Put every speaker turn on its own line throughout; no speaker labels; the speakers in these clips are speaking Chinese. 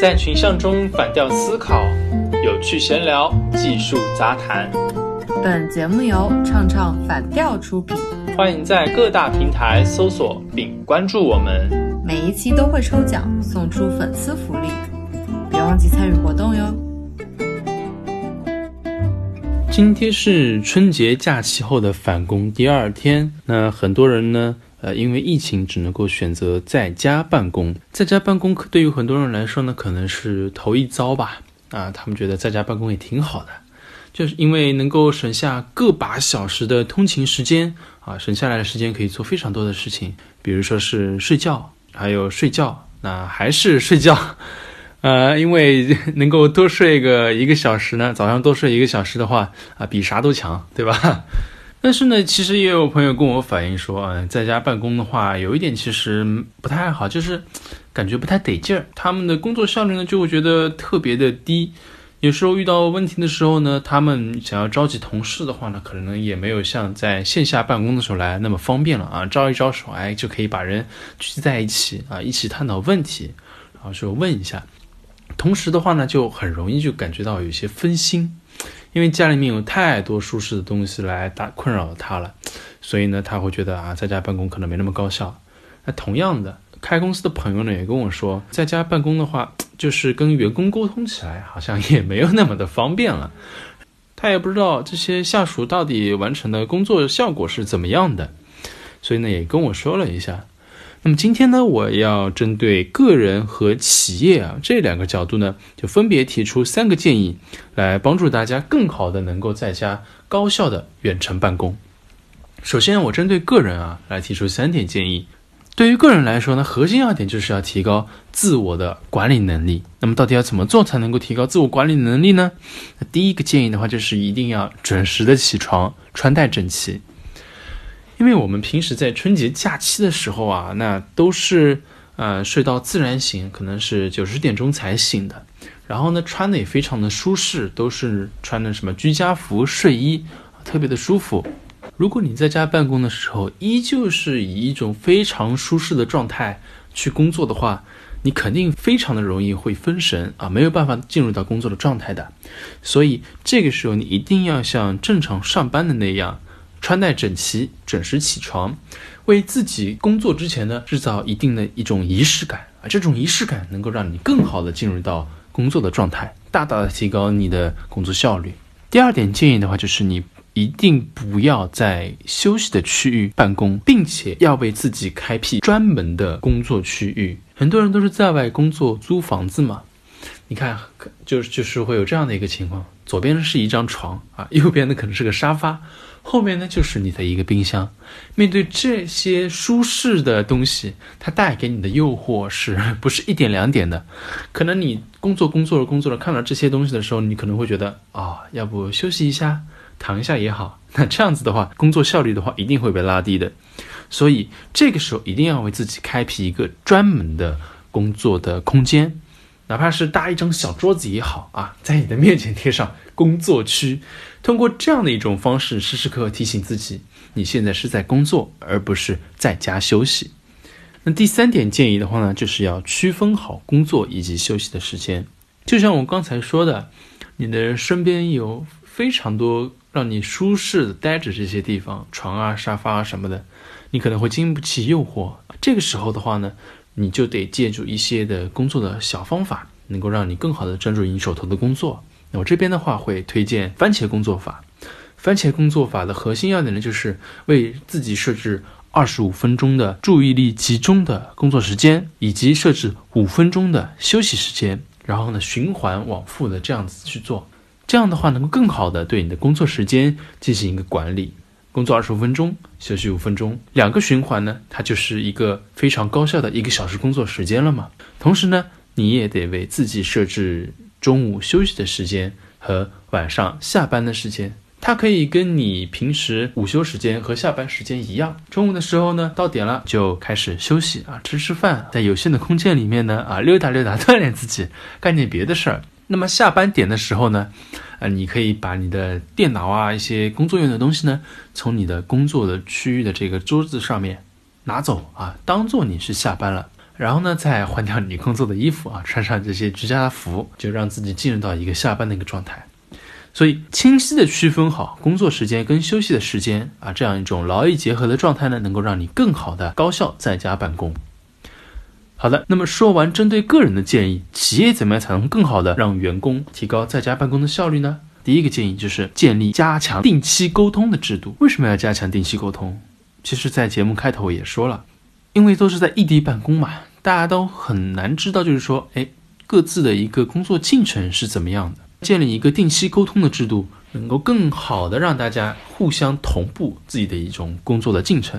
在群像中反调思考，有趣闲聊，技术杂谈。
本节目由唱唱反调出品，
欢迎在各大平台搜索并关注我们。
每一期都会抽奖送出粉丝福利，别忘记参与活动哟。
今天是春节假期后的返工第二天，那很多人呢，呃，因为疫情只能够选择在家办公。在家办公可对于很多人来说呢，可能是头一遭吧。啊，他们觉得在家办公也挺好的，就是因为能够省下个把小时的通勤时间啊，省下来的时间可以做非常多的事情，比如说是睡觉，还有睡觉，那还是睡觉。呃，因为 能够多睡个一个小时呢，早上多睡一个小时的话，啊，比啥都强，对吧？但是呢，其实也有朋友跟我反映说，啊，在家办公的话，有一点其实不太好，就是感觉不太得劲儿。他们的工作效率呢，就会觉得特别的低。有时候遇到问题的时候呢，他们想要召集同事的话呢，可能也没有像在线下办公的时候来那么方便了啊，招一招手，哎，就可以把人聚集在一起啊，一起探讨问题，然后就问一下。同时的话呢，就很容易就感觉到有些分心，因为家里面有太多舒适的东西来打困扰他了，所以呢，他会觉得啊，在家办公可能没那么高效。那同样的，开公司的朋友呢也跟我说，在家办公的话，就是跟员工沟通起来好像也没有那么的方便了。他也不知道这些下属到底完成的工作效果是怎么样的，所以呢，也跟我说了一下。那么今天呢，我要针对个人和企业啊这两个角度呢，就分别提出三个建议，来帮助大家更好的能够在家高效的远程办公。首先，我针对个人啊来提出三点建议。对于个人来说呢，核心要点就是要提高自我的管理能力。那么到底要怎么做才能够提高自我管理能力呢？那第一个建议的话，就是一定要准时的起床，穿戴整齐。因为我们平时在春节假期的时候啊，那都是呃睡到自然醒，可能是九十点钟才醒的。然后呢，穿的也非常的舒适，都是穿的什么居家服、睡衣，特别的舒服。如果你在家办公的时候，依旧是以一种非常舒适的状态去工作的话，你肯定非常的容易会分神啊，没有办法进入到工作的状态的。所以这个时候，你一定要像正常上班的那样。穿戴整齐，准时起床，为自己工作之前呢制造一定的一种仪式感啊，这种仪式感能够让你更好的进入到工作的状态，大大的提高你的工作效率。第二点建议的话，就是你一定不要在休息的区域办公，并且要为自己开辟专门的工作区域。很多人都是在外工作，租房子嘛，你看，就就是会有这样的一个情况，左边是一张床啊，右边呢可能是个沙发。后面呢，就是你的一个冰箱。面对这些舒适的东西，它带给你的诱惑是不是一点两点的？可能你工作工作着工作着，看到这些东西的时候，你可能会觉得啊，要不休息一下，躺一下也好。那这样子的话，工作效率的话，一定会被拉低的。所以这个时候，一定要为自己开辟一个专门的工作的空间。哪怕是搭一张小桌子也好啊，在你的面前贴上工作区，通过这样的一种方式，时时刻刻提醒自己，你现在是在工作，而不是在家休息。那第三点建议的话呢，就是要区分好工作以及休息的时间。就像我刚才说的，你的身边有非常多让你舒适的待着这些地方，床啊、沙发啊什么的，你可能会经不起诱惑。这个时候的话呢。你就得借助一些的工作的小方法，能够让你更好的专注于你手头的工作。那我这边的话会推荐番茄工作法。番茄工作法的核心要点呢，就是为自己设置二十五分钟的注意力集中的工作时间，以及设置五分钟的休息时间，然后呢循环往复的这样子去做。这样的话能够更好的对你的工作时间进行一个管理。工作二十五分钟，休息五分钟，两个循环呢，它就是一个非常高效的一个小时工作时间了嘛。同时呢，你也得为自己设置中午休息的时间和晚上下班的时间，它可以跟你平时午休时间和下班时间一样。中午的时候呢，到点了就开始休息啊，吃吃饭，在有限的空间里面呢啊溜达溜达，锻炼自己，干点别的事儿。那么下班点的时候呢？啊，你可以把你的电脑啊，一些工作用的东西呢，从你的工作的区域的这个桌子上面拿走啊，当做你是下班了。然后呢，再换掉你工作的衣服啊，穿上这些居家服，就让自己进入到一个下班的一个状态。所以，清晰的区分好工作时间跟休息的时间啊，这样一种劳逸结合的状态呢，能够让你更好的高效在家办公。好的，那么说完针对个人的建议，企业怎么样才能更好的让员工提高在家办公的效率呢？第一个建议就是建立加强定期沟通的制度。为什么要加强定期沟通？其实，在节目开头也说了，因为都是在异地办公嘛，大家都很难知道，就是说，哎，各自的一个工作进程是怎么样的。建立一个定期沟通的制度，能够更好的让大家互相同步自己的一种工作的进程。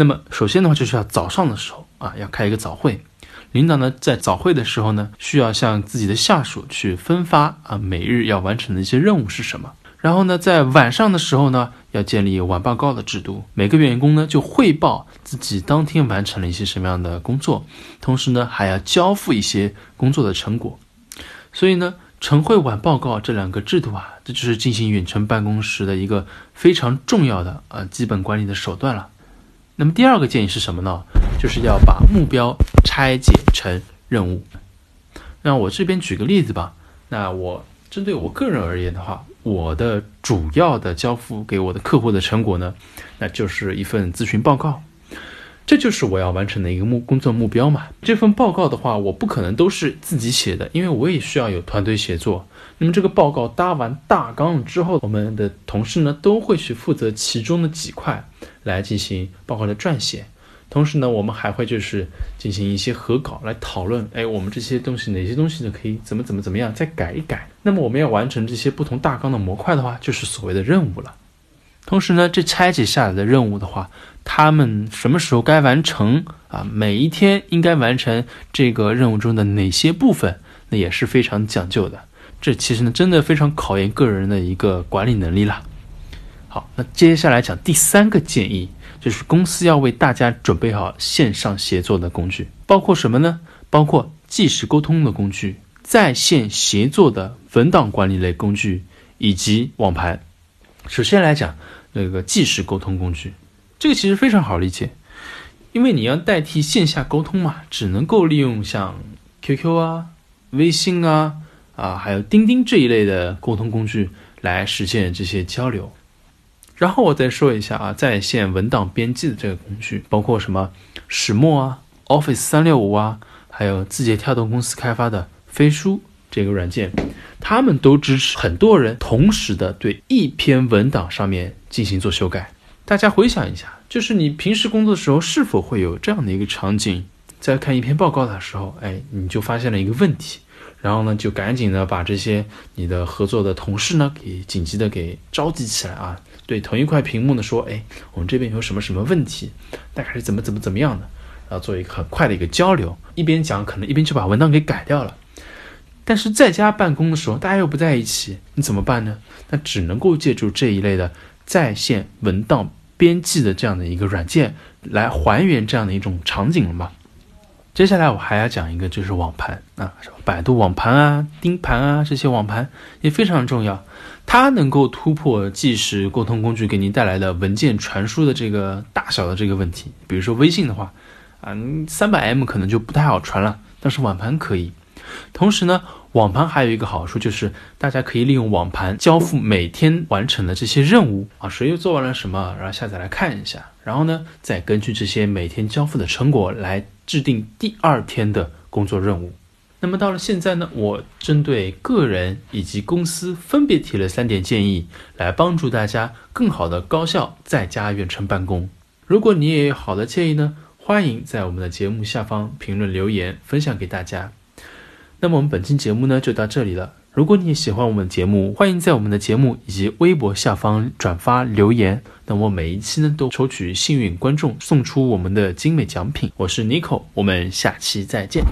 那么，首先的话，就是要早上的时候啊，要开一个早会。领导呢，在早会的时候呢，需要向自己的下属去分发啊，每日要完成的一些任务是什么。然后呢，在晚上的时候呢，要建立晚报告的制度，每个员工呢就汇报自己当天完成了一些什么样的工作，同时呢，还要交付一些工作的成果。所以呢。晨会晚报告这两个制度啊，这就是进行远程办公时的一个非常重要的呃基本管理的手段了。那么第二个建议是什么呢？就是要把目标拆解成任务。那我这边举个例子吧。那我针对我个人而言的话，我的主要的交付给我的客户的成果呢，那就是一份咨询报告。这就是我要完成的一个目工作目标嘛。这份报告的话，我不可能都是自己写的，因为我也需要有团队协作。那么这个报告搭完大纲之后，我们的同事呢都会去负责其中的几块来进行报告的撰写。同时呢，我们还会就是进行一些核稿来讨论，哎，我们这些东西哪些东西呢可以怎么怎么怎么样再改一改。那么我们要完成这些不同大纲的模块的话，就是所谓的任务了。同时呢，这拆解下来的任务的话，他们什么时候该完成啊？每一天应该完成这个任务中的哪些部分？那也是非常讲究的。这其实呢，真的非常考验个人的一个管理能力了。好，那接下来讲第三个建议，就是公司要为大家准备好线上协作的工具，包括什么呢？包括即时沟通的工具、在线协作的文档管理类工具以及网盘。首先来讲。那个即时沟通工具，这个其实非常好理解，因为你要代替线下沟通嘛，只能够利用像 QQ 啊、微信啊、啊还有钉钉这一类的沟通工具来实现这些交流。然后我再说一下啊，在线文档编辑的这个工具，包括什么石墨啊、Office 三六五啊，还有字节跳动公司开发的飞书。这个软件，他们都支持很多人同时的对一篇文档上面进行做修改。大家回想一下，就是你平时工作的时候，是否会有这样的一个场景，在看一篇报告的时候，哎，你就发现了一个问题，然后呢，就赶紧的把这些你的合作的同事呢，给紧急的给召集起来啊，对同一块屏幕呢说，哎，我们这边有什么什么问题，大概是怎么怎么怎么样的，然后做一个很快的一个交流，一边讲可能一边就把文档给改掉了。但是在家办公的时候，大家又不在一起，你怎么办呢？那只能够借助这一类的在线文档编辑的这样的一个软件来还原这样的一种场景了嘛？接下来我还要讲一个，就是网盘啊，百度网盘啊、钉盘啊这些网盘也非常重要，它能够突破即时沟通工具给您带来的文件传输的这个大小的这个问题。比如说微信的话，啊，三百 M 可能就不太好传了，但是网盘可以。同时呢，网盘还有一个好处就是，大家可以利用网盘交付每天完成的这些任务啊，谁又做完了什么，然后下载来看一下，然后呢，再根据这些每天交付的成果来制定第二天的工作任务。那么到了现在呢，我针对个人以及公司分别提了三点建议，来帮助大家更好的高效在家远程办公。如果你也有好的建议呢，欢迎在我们的节目下方评论留言，分享给大家。那么我们本期节目呢就到这里了。如果你也喜欢我们的节目，欢迎在我们的节目以及微博下方转发留言。那我每一期呢都抽取幸运观众送出我们的精美奖品。我是 Nico，我们下期再见。